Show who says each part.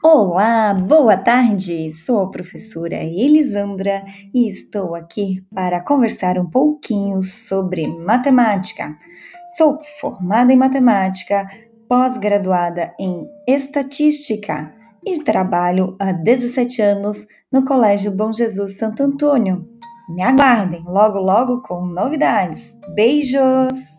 Speaker 1: Olá, boa tarde! Sou a professora Elisandra e estou aqui para conversar um pouquinho sobre matemática. Sou formada em matemática, pós-graduada em estatística e trabalho há 17 anos no Colégio Bom Jesus Santo Antônio. Me aguardem logo logo com novidades. Beijos!